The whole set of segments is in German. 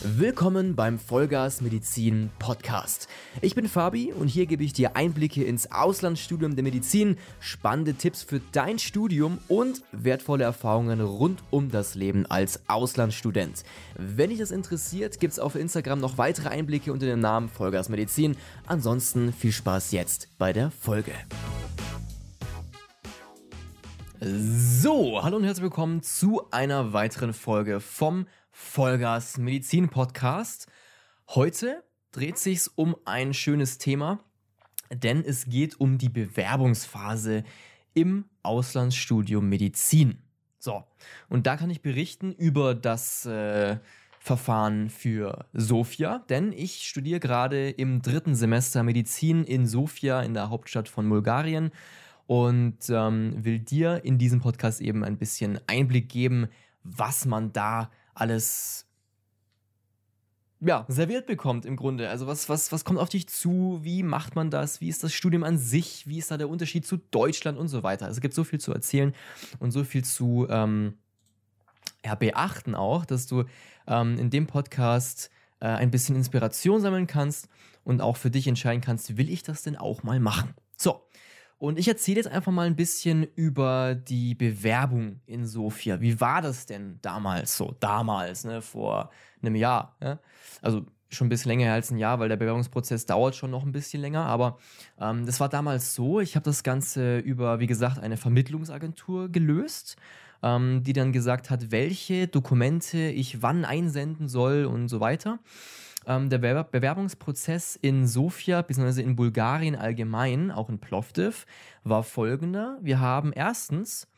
Willkommen beim Vollgas Medizin Podcast. Ich bin Fabi und hier gebe ich dir Einblicke ins Auslandsstudium der Medizin, spannende Tipps für dein Studium und wertvolle Erfahrungen rund um das Leben als Auslandsstudent. Wenn dich das interessiert, gibt es auf Instagram noch weitere Einblicke unter dem Namen Vollgas Medizin. Ansonsten viel Spaß jetzt bei der Folge. So, hallo und herzlich willkommen zu einer weiteren Folge vom Vollgas Medizin Podcast. Heute dreht sich's um ein schönes Thema, denn es geht um die Bewerbungsphase im Auslandsstudium Medizin. So, und da kann ich berichten über das äh, Verfahren für Sofia, denn ich studiere gerade im dritten Semester Medizin in Sofia in der Hauptstadt von Bulgarien und ähm, will dir in diesem Podcast eben ein bisschen Einblick geben, was man da alles ja, serviert bekommt im Grunde. Also was, was, was kommt auf dich zu? Wie macht man das? Wie ist das Studium an sich? Wie ist da der Unterschied zu Deutschland und so weiter? Also es gibt so viel zu erzählen und so viel zu ähm, ja, beachten auch, dass du ähm, in dem Podcast äh, ein bisschen Inspiration sammeln kannst und auch für dich entscheiden kannst, will ich das denn auch mal machen? So, und ich erzähle jetzt einfach mal ein bisschen über die Bewerbung in Sofia. Wie war das denn damals so? Damals, ne, vor einem Jahr. Ja? Also schon ein bisschen länger als ein Jahr, weil der Bewerbungsprozess dauert schon noch ein bisschen länger. Aber ähm, das war damals so. Ich habe das Ganze über, wie gesagt, eine Vermittlungsagentur gelöst, ähm, die dann gesagt hat, welche Dokumente ich wann einsenden soll und so weiter. Ähm, der Bewer Bewerbungsprozess in Sofia bzw. in Bulgarien allgemein, auch in Plovdiv, war folgender. Wir haben erstens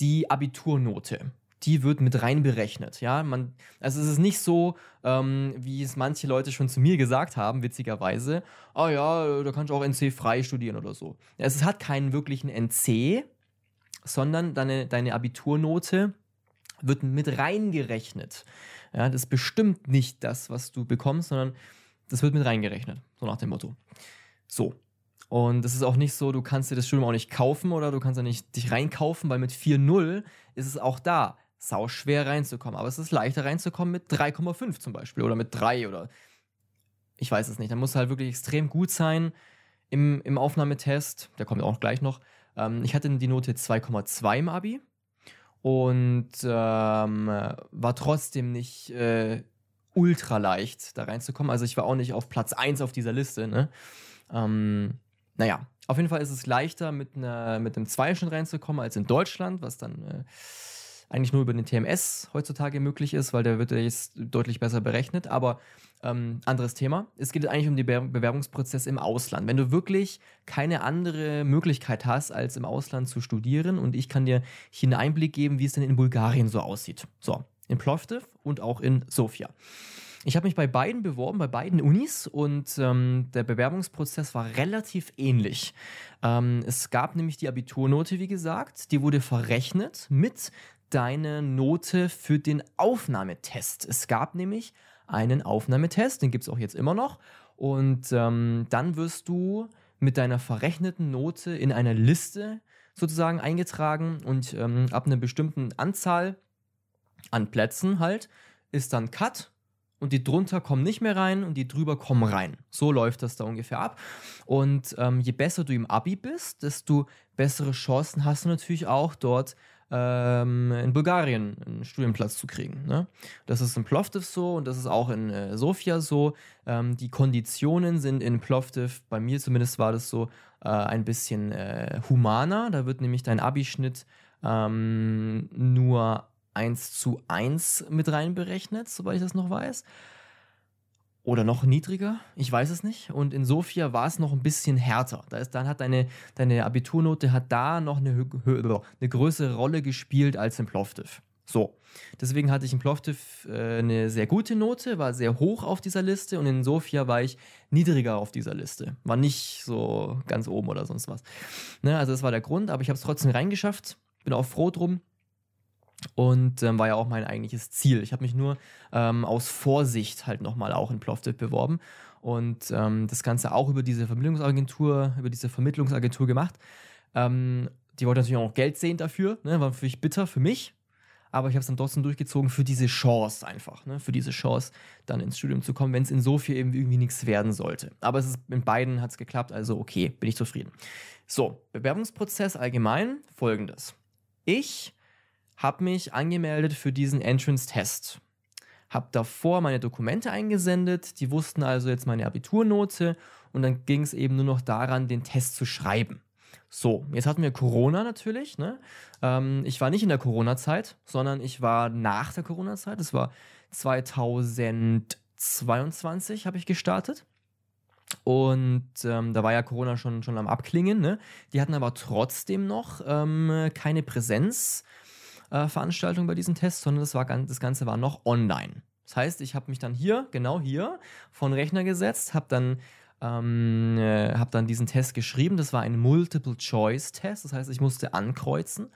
die Abiturnote die wird mit rein berechnet. Ja, man, also es ist nicht so, ähm, wie es manche Leute schon zu mir gesagt haben, witzigerweise. Ah ja, da kannst du auch NC frei studieren oder so. Es hat keinen wirklichen NC, sondern deine, deine Abiturnote wird mit reingerechnet. Ja, das bestimmt nicht das, was du bekommst, sondern das wird mit reingerechnet. So nach dem Motto. So. Und das ist auch nicht so, du kannst dir das Studium auch nicht kaufen oder du kannst ja nicht dich reinkaufen, weil mit 4.0 ist es auch da sau schwer reinzukommen. Aber es ist leichter reinzukommen mit 3,5 zum Beispiel oder mit 3 oder ich weiß es nicht. Da muss halt wirklich extrem gut sein im, im Aufnahmetest. Der kommt auch gleich noch. Ähm, ich hatte die Note 2,2 im Abi und ähm, war trotzdem nicht äh, ultra leicht da reinzukommen. Also ich war auch nicht auf Platz 1 auf dieser Liste. Ne? Ähm, naja, auf jeden Fall ist es leichter mit, einer, mit einem Zweischnitt reinzukommen als in Deutschland, was dann äh, eigentlich nur über den TMS heutzutage möglich ist, weil der wird jetzt deutlich besser berechnet. Aber ähm, anderes Thema. Es geht eigentlich um den Be Bewerbungsprozess im Ausland. Wenn du wirklich keine andere Möglichkeit hast, als im Ausland zu studieren, und ich kann dir hier einen Einblick geben, wie es denn in Bulgarien so aussieht. So, in Plovdiv und auch in Sofia. Ich habe mich bei beiden beworben, bei beiden Unis und ähm, der Bewerbungsprozess war relativ ähnlich. Ähm, es gab nämlich die Abiturnote, wie gesagt, die wurde verrechnet mit deine Note für den Aufnahmetest. Es gab nämlich einen Aufnahmetest, den gibt es auch jetzt immer noch. Und ähm, dann wirst du mit deiner verrechneten Note in einer Liste sozusagen eingetragen und ähm, ab einer bestimmten Anzahl an Plätzen halt ist dann Cut und die drunter kommen nicht mehr rein und die drüber kommen rein. So läuft das da ungefähr ab. Und ähm, je besser du im Abi bist, desto bessere Chancen hast du natürlich auch dort ähm, in Bulgarien einen Studienplatz zu kriegen. Ne? Das ist in Plovdiv so und das ist auch in äh, Sofia so. Ähm, die Konditionen sind in Plovdiv, bei mir zumindest war das so, äh, ein bisschen äh, humaner. Da wird nämlich dein Abischnitt ähm, nur 1 zu 1 mit reinberechnet, soweit ich das noch weiß. Oder noch niedriger, ich weiß es nicht. Und in Sofia war es noch ein bisschen härter. Da ist, dann hat deine, deine Abiturnote hat da noch eine, eine größere Rolle gespielt als in Plovdiv. So, deswegen hatte ich in Plovdiv äh, eine sehr gute Note, war sehr hoch auf dieser Liste und in Sofia war ich niedriger auf dieser Liste. War nicht so ganz oben oder sonst was. Ne, also das war der Grund, aber ich habe es trotzdem reingeschafft. Bin auch froh drum. Und ähm, war ja auch mein eigentliches Ziel. Ich habe mich nur ähm, aus Vorsicht halt nochmal auch in Plovdiv beworben und ähm, das Ganze auch über diese Vermittlungsagentur, über diese Vermittlungsagentur gemacht. Ähm, die wollten natürlich auch Geld sehen dafür, ne? war natürlich bitter für mich, aber ich habe es dann trotzdem durchgezogen für diese Chance einfach, ne? für diese Chance, dann ins Studium zu kommen, wenn es in Sofia eben irgendwie nichts werden sollte. Aber es ist, in beiden hat es geklappt, also okay, bin ich zufrieden. So, Bewerbungsprozess allgemein folgendes. Ich habe mich angemeldet für diesen Entrance-Test. Habe davor meine Dokumente eingesendet, die wussten also jetzt meine Abiturnote und dann ging es eben nur noch daran, den Test zu schreiben. So, jetzt hatten wir Corona natürlich. Ne? Ähm, ich war nicht in der Corona-Zeit, sondern ich war nach der Corona-Zeit. Das war 2022 habe ich gestartet. Und ähm, da war ja Corona schon, schon am Abklingen. Ne? Die hatten aber trotzdem noch ähm, keine Präsenzveranstaltung äh, bei diesem Test, sondern das, war, das Ganze war noch online. Das heißt, ich habe mich dann hier, genau hier, vor den Rechner gesetzt, habe dann ähm, äh, habe dann diesen Test geschrieben. Das war ein Multiple-Choice-Test. Das heißt, ich musste ankreuzen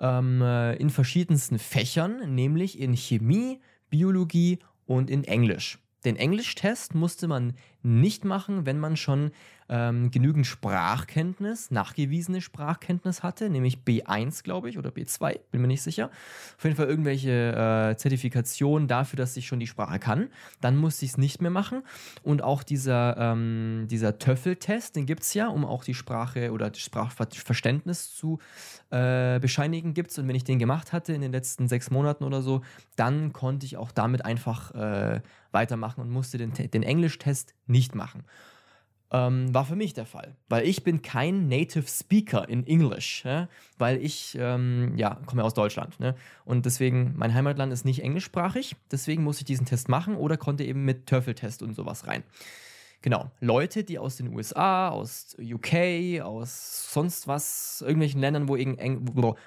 ähm, äh, in verschiedensten Fächern, nämlich in Chemie, Biologie und in Englisch. Den Englischtest musste man nicht machen, wenn man schon ähm, genügend Sprachkenntnis, nachgewiesene Sprachkenntnis hatte, nämlich B1, glaube ich, oder B2, bin mir nicht sicher. Auf jeden Fall irgendwelche äh, Zertifikationen dafür, dass ich schon die Sprache kann. Dann musste ich es nicht mehr machen. Und auch dieser, ähm, dieser Töffeltest, den gibt es ja, um auch die Sprache oder das Sprachverständnis zu äh, bescheinigen, gibt es. Und wenn ich den gemacht hatte in den letzten sechs Monaten oder so, dann konnte ich auch damit einfach äh, weitermachen und musste den, den Englischtest nicht machen ähm, war für mich der Fall. Weil ich bin kein Native Speaker in English, ja? weil ich, ähm, ja, komme aus Deutschland. Ne? Und deswegen, mein Heimatland ist nicht englischsprachig, deswegen musste ich diesen Test machen oder konnte eben mit Töffeltest und sowas rein. Genau, Leute, die aus den USA, aus UK, aus sonst was, irgendwelchen Ländern, wo eben,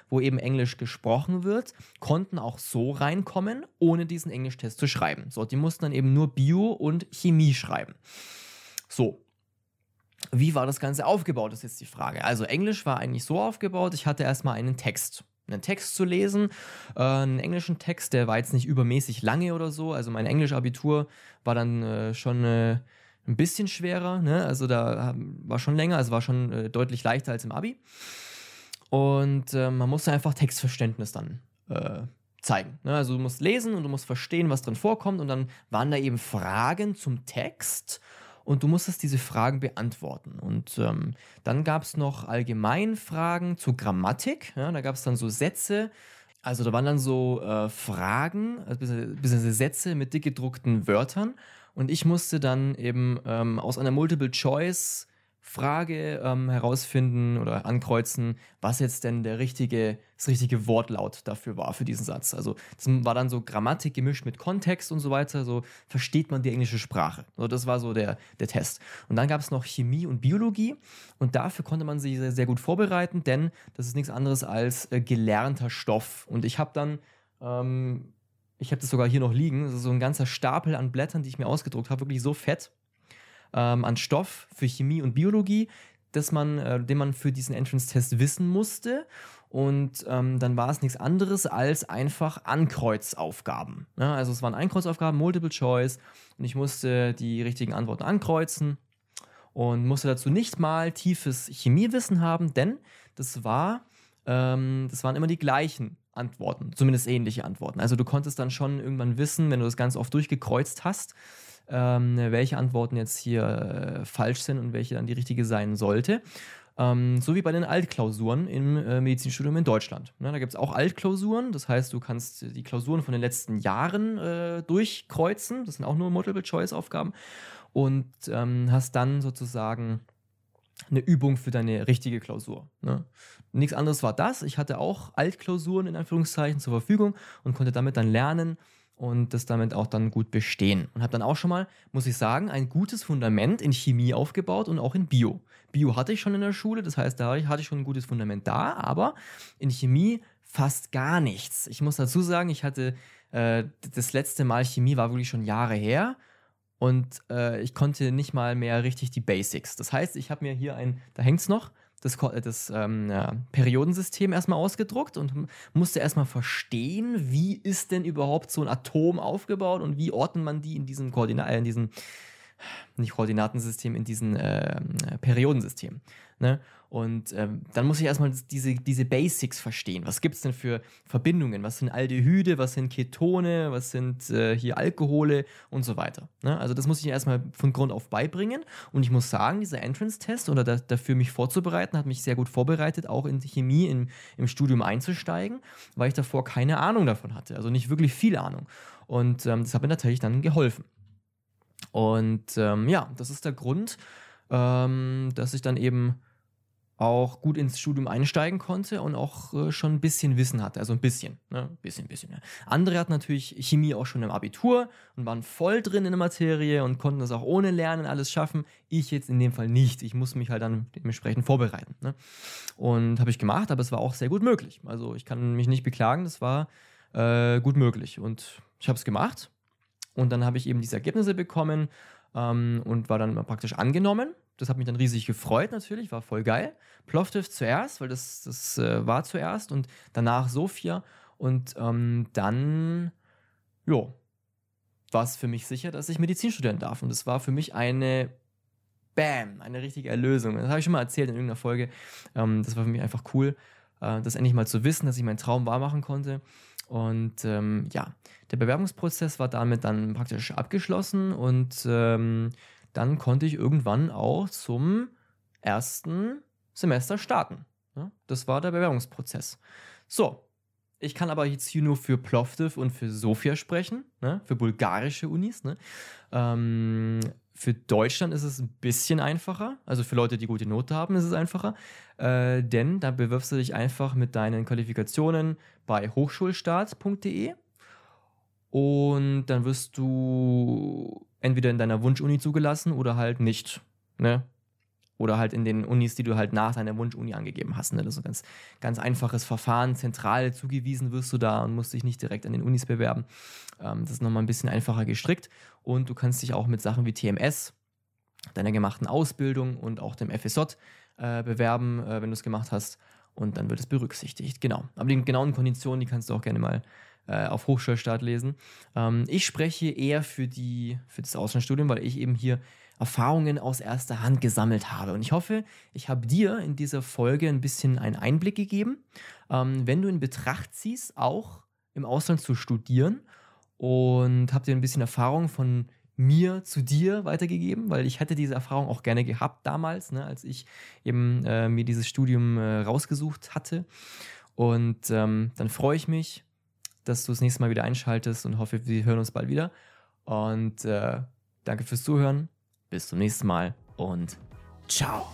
wo eben Englisch gesprochen wird, konnten auch so reinkommen, ohne diesen Englischtest zu schreiben. So, die mussten dann eben nur Bio und Chemie schreiben. So, wie war das Ganze aufgebaut, ist jetzt die Frage. Also Englisch war eigentlich so aufgebaut, ich hatte erstmal einen Text. Einen Text zu lesen, äh, einen englischen Text, der war jetzt nicht übermäßig lange oder so. Also mein Englisch-Abitur war dann äh, schon äh, ein bisschen schwerer. Ne? Also da war schon länger, also war schon äh, deutlich leichter als im Abi. Und äh, man musste einfach Textverständnis dann äh, zeigen. Ne? Also du musst lesen und du musst verstehen, was drin vorkommt. Und dann waren da eben Fragen zum Text und du musstest diese Fragen beantworten. Und ähm, dann gab es noch allgemein Fragen zur Grammatik. Ja, da gab es dann so Sätze. Also da waren dann so äh, Fragen, also bzw. Sätze mit dick gedruckten Wörtern. Und ich musste dann eben ähm, aus einer Multiple-Choice Frage ähm, herausfinden oder ankreuzen, was jetzt denn der richtige, das richtige Wortlaut dafür war für diesen Satz. Also das war dann so Grammatik gemischt mit Kontext und so weiter. So versteht man die englische Sprache. Also das war so der, der Test. Und dann gab es noch Chemie und Biologie und dafür konnte man sich sehr, sehr gut vorbereiten, denn das ist nichts anderes als äh, gelernter Stoff. Und ich habe dann ähm, ich habe das sogar hier noch liegen, so ein ganzer Stapel an Blättern, die ich mir ausgedruckt habe, wirklich so fett ähm, an Stoff für Chemie und Biologie, dass man, äh, den man für diesen Entrance-Test wissen musste. Und ähm, dann war es nichts anderes als einfach Ankreuzaufgaben. Ja, also es waren Einkreuzaufgaben, Multiple Choice. Und ich musste die richtigen Antworten ankreuzen und musste dazu nicht mal tiefes Chemiewissen haben, denn das war, ähm, das waren immer die gleichen Antworten, zumindest ähnliche Antworten. Also du konntest dann schon irgendwann wissen, wenn du das ganz oft durchgekreuzt hast, ähm, welche Antworten jetzt hier äh, falsch sind und welche dann die richtige sein sollte. Ähm, so wie bei den Altklausuren im äh, Medizinstudium in Deutschland. Ne, da gibt es auch Altklausuren, das heißt, du kannst die Klausuren von den letzten Jahren äh, durchkreuzen. Das sind auch nur Multiple-Choice-Aufgaben. Und ähm, hast dann sozusagen eine Übung für deine richtige Klausur. Ne? Nichts anderes war das. Ich hatte auch Altklausuren in Anführungszeichen zur Verfügung und konnte damit dann lernen, und das damit auch dann gut bestehen. Und habe dann auch schon mal, muss ich sagen, ein gutes Fundament in Chemie aufgebaut und auch in Bio. Bio hatte ich schon in der Schule, das heißt, da hatte ich schon ein gutes Fundament da, aber in Chemie fast gar nichts. Ich muss dazu sagen, ich hatte äh, das letzte Mal Chemie war wirklich schon Jahre her und äh, ich konnte nicht mal mehr richtig die Basics. Das heißt, ich habe mir hier ein, da hängt es noch, das, das ähm, ja, Periodensystem erstmal ausgedruckt und musste erstmal verstehen, wie ist denn überhaupt so ein Atom aufgebaut und wie ordnet man die in diesen Koordinaten, äh, in diesen nicht Koordinatensystem, in diesen äh, Periodensystem. Ne? Und ähm, dann muss ich erstmal diese, diese Basics verstehen. Was gibt es denn für Verbindungen? Was sind Aldehyde? Was sind Ketone? Was sind äh, hier Alkohole und so weiter? Ne? Also, das muss ich erstmal von Grund auf beibringen. Und ich muss sagen, dieser Entrance-Test oder da, dafür mich vorzubereiten, hat mich sehr gut vorbereitet, auch in Chemie in, im Studium einzusteigen, weil ich davor keine Ahnung davon hatte. Also nicht wirklich viel Ahnung. Und ähm, das hat mir natürlich dann geholfen. Und ähm, ja, das ist der Grund, ähm, dass ich dann eben auch gut ins Studium einsteigen konnte und auch äh, schon ein bisschen Wissen hatte. Also ein bisschen, ne? bisschen, bisschen. Ja. Andere hatten natürlich Chemie auch schon im Abitur und waren voll drin in der Materie und konnten das auch ohne Lernen alles schaffen. Ich jetzt in dem Fall nicht. Ich muss mich halt dann dementsprechend vorbereiten. Ne? Und habe ich gemacht, aber es war auch sehr gut möglich. Also ich kann mich nicht beklagen, das war äh, gut möglich. Und ich habe es gemacht und dann habe ich eben diese Ergebnisse bekommen ähm, und war dann praktisch angenommen das hat mich dann riesig gefreut natürlich, war voll geil. Plovdiv zuerst, weil das, das äh, war zuerst und danach Sofia. Und ähm, dann, jo, war es für mich sicher, dass ich Medizin studieren darf. Und das war für mich eine, Bam, eine richtige Erlösung. Das habe ich schon mal erzählt in irgendeiner Folge. Ähm, das war für mich einfach cool, äh, das endlich mal zu wissen, dass ich meinen Traum wahrmachen konnte. Und ähm, ja, der Bewerbungsprozess war damit dann praktisch abgeschlossen und ähm, dann konnte ich irgendwann auch zum ersten Semester starten. Das war der Bewerbungsprozess. So, ich kann aber jetzt hier nur für Plovdiv und für Sofia sprechen, ne? für bulgarische Unis. Ne? Ähm, für Deutschland ist es ein bisschen einfacher, also für Leute, die gute Note haben, ist es einfacher, äh, denn da bewirbst du dich einfach mit deinen Qualifikationen bei hochschulstart.de und dann wirst du entweder in deiner Wunschuni zugelassen oder halt nicht. Ne? Oder halt in den Unis, die du halt nach deiner Wunschuni angegeben hast. Ne? Das ist ein ganz, ganz einfaches Verfahren. Zentral zugewiesen wirst du da und musst dich nicht direkt an den Unis bewerben. Ähm, das ist nochmal ein bisschen einfacher gestrickt. Und du kannst dich auch mit Sachen wie TMS, deiner gemachten Ausbildung und auch dem FSJ äh, bewerben, äh, wenn du es gemacht hast. Und dann wird es berücksichtigt. Genau. Aber die genauen Konditionen, die kannst du auch gerne mal äh, auf Hochschulstart lesen. Ähm, ich spreche eher für, die, für das Auslandsstudium, weil ich eben hier Erfahrungen aus erster Hand gesammelt habe. Und ich hoffe, ich habe dir in dieser Folge ein bisschen einen Einblick gegeben, ähm, wenn du in Betracht ziehst, auch im Ausland zu studieren und habe dir ein bisschen Erfahrung von mir zu dir weitergegeben, weil ich hätte diese Erfahrung auch gerne gehabt damals, ne, als ich eben äh, mir dieses Studium äh, rausgesucht hatte. Und ähm, dann freue ich mich, dass du das nächste Mal wieder einschaltest und hoffe, wir hören uns bald wieder. Und äh, danke fürs Zuhören. Bis zum nächsten Mal und ciao.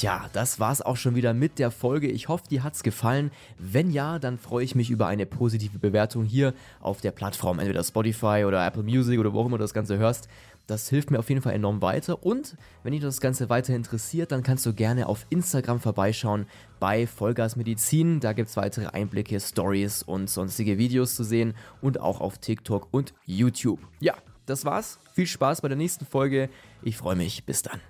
Tja, das war's auch schon wieder mit der Folge. Ich hoffe, dir hat's gefallen. Wenn ja, dann freue ich mich über eine positive Bewertung hier auf der Plattform, entweder Spotify oder Apple Music oder wo auch immer du das Ganze hörst. Das hilft mir auf jeden Fall enorm weiter. Und wenn dich das Ganze weiter interessiert, dann kannst du gerne auf Instagram vorbeischauen bei Vollgas Medizin. Da gibt es weitere Einblicke, Stories und sonstige Videos zu sehen und auch auf TikTok und YouTube. Ja, das war's. Viel Spaß bei der nächsten Folge. Ich freue mich. Bis dann.